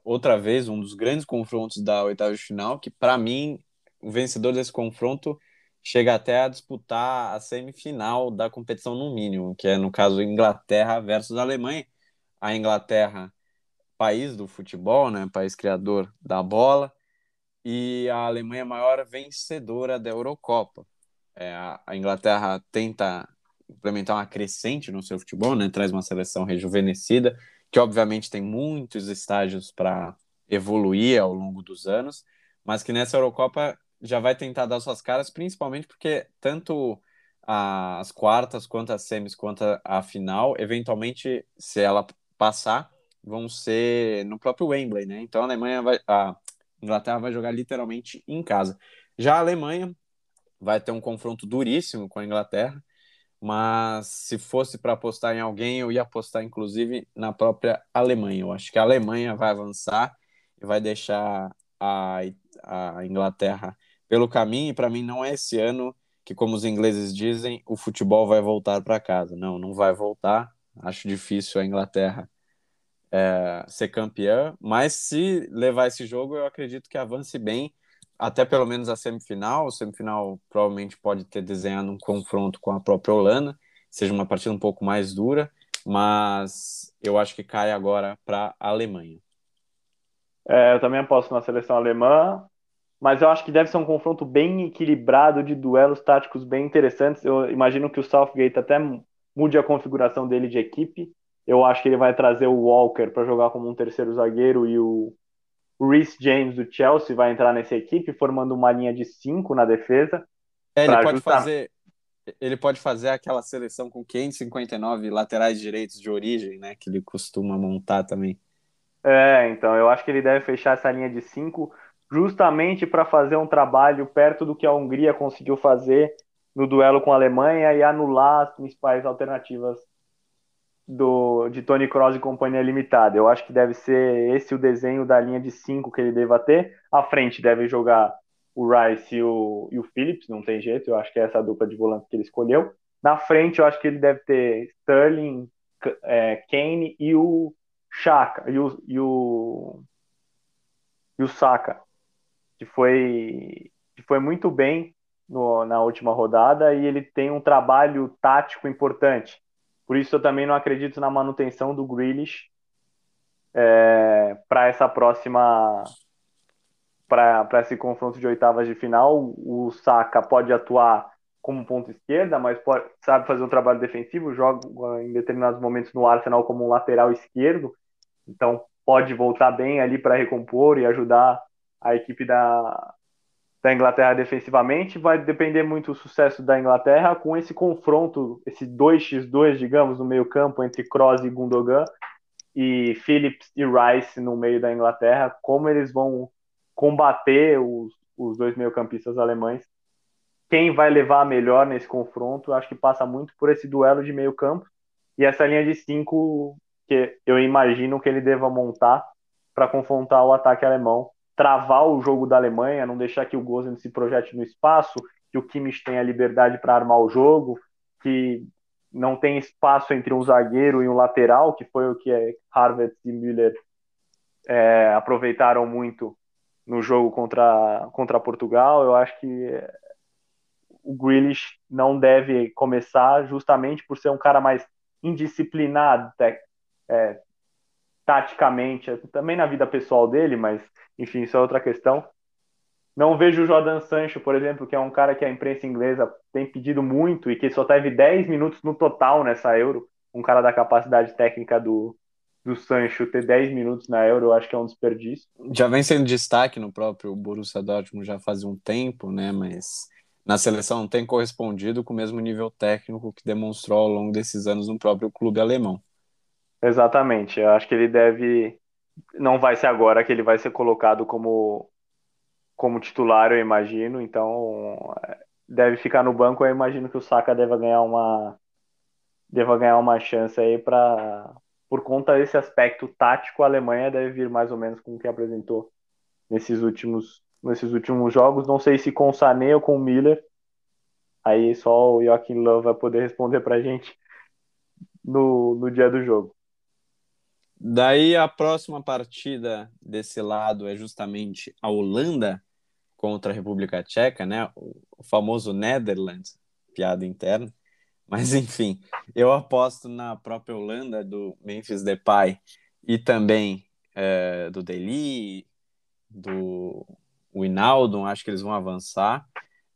outra vez um dos grandes confrontos da oitava final, que para mim o vencedor desse confronto chega até a disputar a semifinal da competição no mínimo, que é no caso Inglaterra versus Alemanha. A Inglaterra, país do futebol, né, país criador da bola, e a Alemanha maior vencedora da Eurocopa. É, a Inglaterra tenta implementar uma crescente no seu futebol, né, traz uma seleção rejuvenescida, que obviamente tem muitos estágios para evoluir ao longo dos anos, mas que nessa Eurocopa já vai tentar dar suas caras, principalmente porque tanto as quartas, quanto as semis, quanto a final, eventualmente, se ela passar, vão ser no próprio Wembley, né? Então a Alemanha vai, a Inglaterra vai jogar literalmente em casa. Já a Alemanha vai ter um confronto duríssimo com a Inglaterra, mas se fosse para apostar em alguém, eu ia apostar inclusive na própria Alemanha. Eu acho que a Alemanha vai avançar e vai deixar a, a Inglaterra pelo caminho, e para mim não é esse ano que, como os ingleses dizem, o futebol vai voltar para casa. Não, não vai voltar. Acho difícil a Inglaterra é, ser campeã, mas se levar esse jogo, eu acredito que avance bem, até pelo menos a semifinal. O semifinal provavelmente pode ter desenhado um confronto com a própria Holanda, seja uma partida um pouco mais dura, mas eu acho que cai agora para a Alemanha. É, eu também aposto na seleção alemã mas eu acho que deve ser um confronto bem equilibrado de duelos táticos bem interessantes. Eu imagino que o Southgate até mude a configuração dele de equipe. Eu acho que ele vai trazer o Walker para jogar como um terceiro zagueiro e o Reece James do Chelsea vai entrar nessa equipe, formando uma linha de cinco na defesa. É, ele pode fazer ele pode fazer aquela seleção com 559 laterais direitos de origem, né, que ele costuma montar também. É, então eu acho que ele deve fechar essa linha de cinco justamente para fazer um trabalho perto do que a Hungria conseguiu fazer no duelo com a Alemanha e anular as principais alternativas do, de Tony Kroos e Companhia Limitada. Eu acho que deve ser esse o desenho da linha de cinco que ele deva ter. À frente deve jogar o Rice e o, e o Phillips, não tem jeito, eu acho que é essa dupla de volante que ele escolheu. Na frente, eu acho que ele deve ter Sterling, é, Kane e o Chaka, e o, e o, e o Saka, que foi, que foi muito bem no, na última rodada e ele tem um trabalho tático importante. Por isso eu também não acredito na manutenção do Grealish é, para essa próxima para esse confronto de oitavas de final. O Saka pode atuar como ponta esquerda, mas pode, sabe fazer um trabalho defensivo, joga em determinados momentos no Arsenal como um lateral esquerdo, então pode voltar bem ali para recompor e ajudar a equipe da, da Inglaterra defensivamente. Vai depender muito do sucesso da Inglaterra com esse confronto, esse 2x2, digamos, no meio-campo entre Kroos e Gundogan e Phillips e Rice no meio da Inglaterra, como eles vão combater os, os dois meio-campistas alemães. Quem vai levar a melhor nesse confronto, acho que passa muito por esse duelo de meio-campo e essa linha de cinco que eu imagino que ele deva montar para confrontar o ataque alemão, travar o jogo da Alemanha, não deixar que o Gozan se projete no espaço, que o Kimmich tenha liberdade para armar o jogo, que não tem espaço entre um zagueiro e um lateral, que foi o que Harvard e Müller é, aproveitaram muito no jogo contra, contra Portugal. Eu acho que o Grealish não deve começar justamente por ser um cara mais indisciplinado é, taticamente, também na vida pessoal dele, mas enfim, isso é outra questão. Não vejo o Jordan Sancho, por exemplo, que é um cara que a imprensa inglesa tem pedido muito e que só teve 10 minutos no total nessa Euro. Um cara da capacidade técnica do, do Sancho ter 10 minutos na Euro, eu acho que é um desperdício. Já vem sendo destaque no próprio Borussia Dortmund já faz um tempo, né? Mas na seleção não tem correspondido com o mesmo nível técnico que demonstrou ao longo desses anos no próprio clube alemão. Exatamente, eu acho que ele deve. Não vai ser agora que ele vai ser colocado como, como titular, eu imagino, então deve ficar no banco. Eu imagino que o Saka deva ganhar uma, deva ganhar uma chance aí para por conta desse aspecto tático, a Alemanha deve vir mais ou menos com o que apresentou nesses últimos, nesses últimos jogos. Não sei se com o Sané ou com o Miller. Aí só o Joaquim Love vai poder responder para a gente no, no dia do jogo. Daí a próxima partida desse lado é justamente a Holanda contra a República Tcheca, né? O famoso Netherlands, piada interna. Mas enfim, eu aposto na própria Holanda do Memphis Depay e também é, do Deli, do Winaldo, acho que eles vão avançar.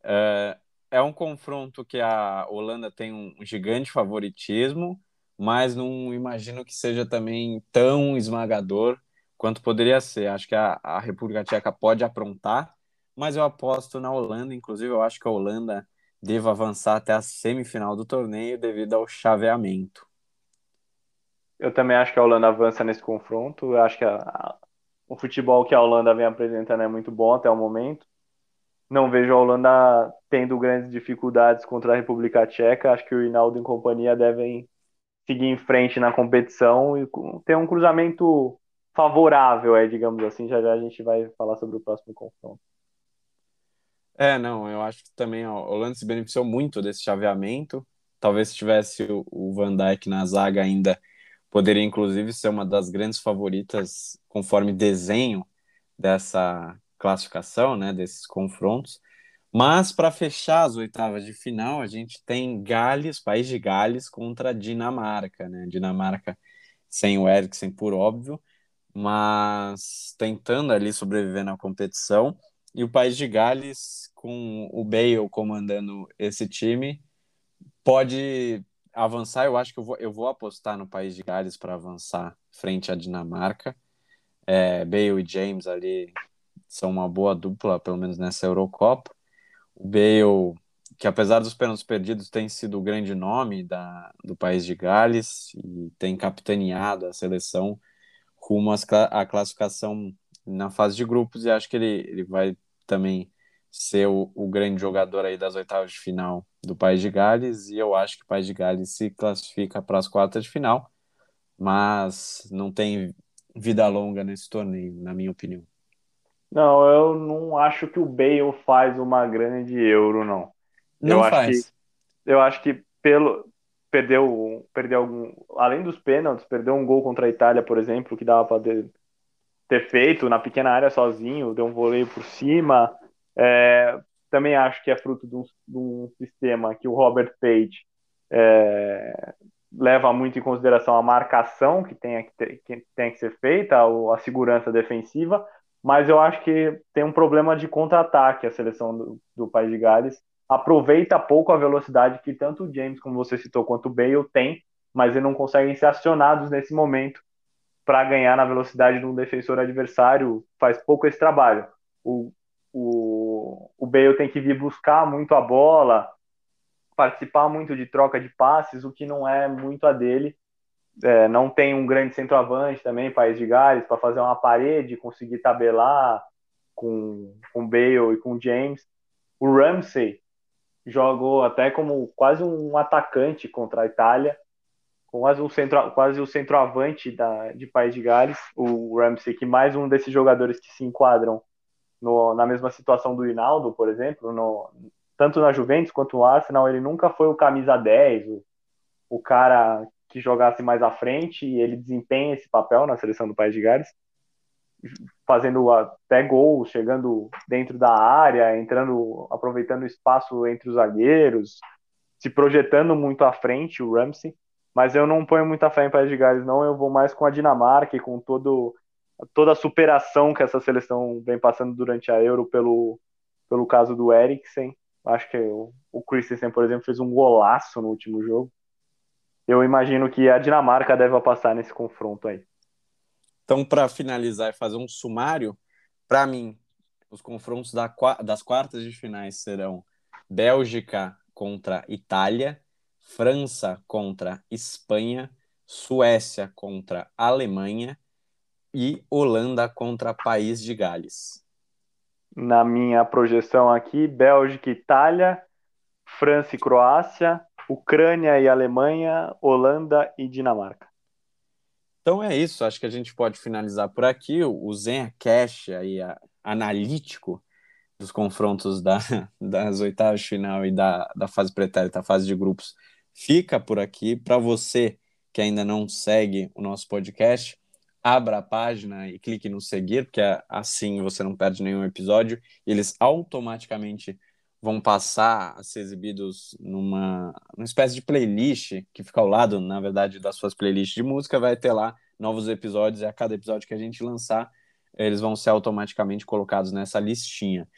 É, é um confronto que a Holanda tem um gigante favoritismo, mas não imagino que seja também tão esmagador quanto poderia ser. Acho que a, a República Tcheca pode aprontar, mas eu aposto na Holanda. Inclusive, eu acho que a Holanda deva avançar até a semifinal do torneio devido ao chaveamento. Eu também acho que a Holanda avança nesse confronto. Eu acho que a, a, o futebol que a Holanda vem apresentando é muito bom até o momento. Não vejo a Holanda tendo grandes dificuldades contra a República Tcheca. Acho que o Rinaldo e companhia devem seguir em frente na competição e ter um cruzamento favorável, é, digamos assim. Já já a gente vai falar sobre o próximo confronto. É, não, eu acho que também ó, o Holanda se beneficiou muito desse chaveamento. Talvez se tivesse o, o Van Dijk na zaga ainda, poderia inclusive ser uma das grandes favoritas conforme desenho dessa classificação, né, desses confrontos. Mas para fechar as oitavas de final, a gente tem Gales, País de Gales contra Dinamarca, né? Dinamarca sem o Eriksen, por óbvio, mas tentando ali sobreviver na competição. E o País de Gales, com o Bale comandando esse time, pode avançar. Eu acho que eu vou, eu vou apostar no País de Gales para avançar frente à Dinamarca. É, Bale e James ali são uma boa dupla, pelo menos nessa Eurocopa. O Bale, que apesar dos pênaltis perdidos, tem sido o grande nome da, do País de Gales e tem capitaneado a seleção rumo à classificação na fase de grupos e acho que ele, ele vai também ser o, o, grande jogador aí das oitavas de final do País de Gales, e eu acho que o País de Gales se classifica para as quartas de final. mas não tem vida longa nesse torneio, na minha opinião. Não, eu não acho que o Bale faz uma grande Euro, não. Não eu faz. Acho que, eu acho que pelo perdeu, perdeu algum, além dos pênaltis, perdeu um gol contra a Itália, por exemplo, que dava para ter, ter, feito na pequena área sozinho, deu um voleio por cima. É, também acho que é fruto de um, de um sistema que o Robert Page é, leva muito em consideração a marcação que tem que, ter, que tem que ser feita, a, a segurança defensiva, mas eu acho que tem um problema de contra-ataque a seleção do, do País de Gales. Aproveita pouco a velocidade que tanto o James, como você citou, quanto o Bale tem, mas eles não conseguem ser acionados nesse momento para ganhar na velocidade de um defensor adversário. Faz pouco esse trabalho. O, o, o Bale tem que vir buscar muito a bola, participar muito de troca de passes, o que não é muito a dele. É, não tem um grande centroavante também, País de Gales, para fazer uma parede, conseguir tabelar com, com Bale e com James. O Ramsey jogou até como quase um atacante contra a Itália, quase um centro, quase o centroavante da, de País de Gales, o Ramsey, que mais um desses jogadores que se enquadram no, na mesma situação do Hinaldo, por exemplo, no, tanto na Juventus quanto no Arsenal, ele nunca foi o camisa 10, o, o cara que jogasse mais à frente, e ele desempenha esse papel na seleção do País de Gales, fazendo até gols, chegando dentro da área, entrando, aproveitando o espaço entre os zagueiros, se projetando muito à frente, o Ramsey. Mas eu não ponho muita fé em País de Gales, não. Eu vou mais com a Dinamarca e com todo, toda a superação que essa seleção vem passando durante a Euro pelo, pelo caso do Eriksen. Acho que o, o Christensen, por exemplo, fez um golaço no último jogo. Eu imagino que a Dinamarca deve passar nesse confronto aí. Então, para finalizar e fazer um sumário, para mim, os confrontos da, das quartas de finais serão Bélgica contra Itália, França contra Espanha, Suécia contra Alemanha e Holanda contra País de Gales na minha projeção aqui: Bélgica e Itália, França e Croácia, Ucrânia e Alemanha, Holanda e Dinamarca. Então é isso, acho que a gente pode finalizar por aqui. O Zen Cash aí, analítico dos confrontos da, das oitavas de final e da, da fase pretérita, fase de grupos, fica por aqui. Para você que ainda não segue o nosso podcast, abra a página e clique no seguir, porque assim você não perde nenhum episódio. Eles automaticamente vão passar a ser exibidos numa, numa espécie de playlist que fica ao lado, na verdade, das suas playlists de música. Vai ter lá novos episódios e a cada episódio que a gente lançar, eles vão ser automaticamente colocados nessa listinha.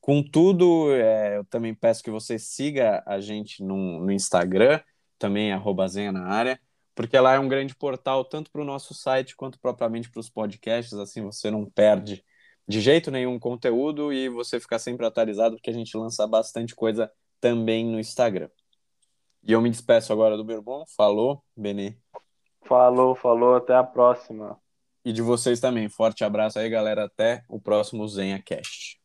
Contudo, é, eu também peço que você siga a gente no, no Instagram, também arroba na área porque lá é um grande portal tanto para o nosso site quanto propriamente para os podcasts, assim você não perde de jeito nenhum conteúdo e você fica sempre atualizado, porque a gente lança bastante coisa também no Instagram. E eu me despeço agora do Bourbon. Falou, Benê. Falou, falou, até a próxima. E de vocês também. Forte abraço aí, galera. Até o próximo ZenhaCast.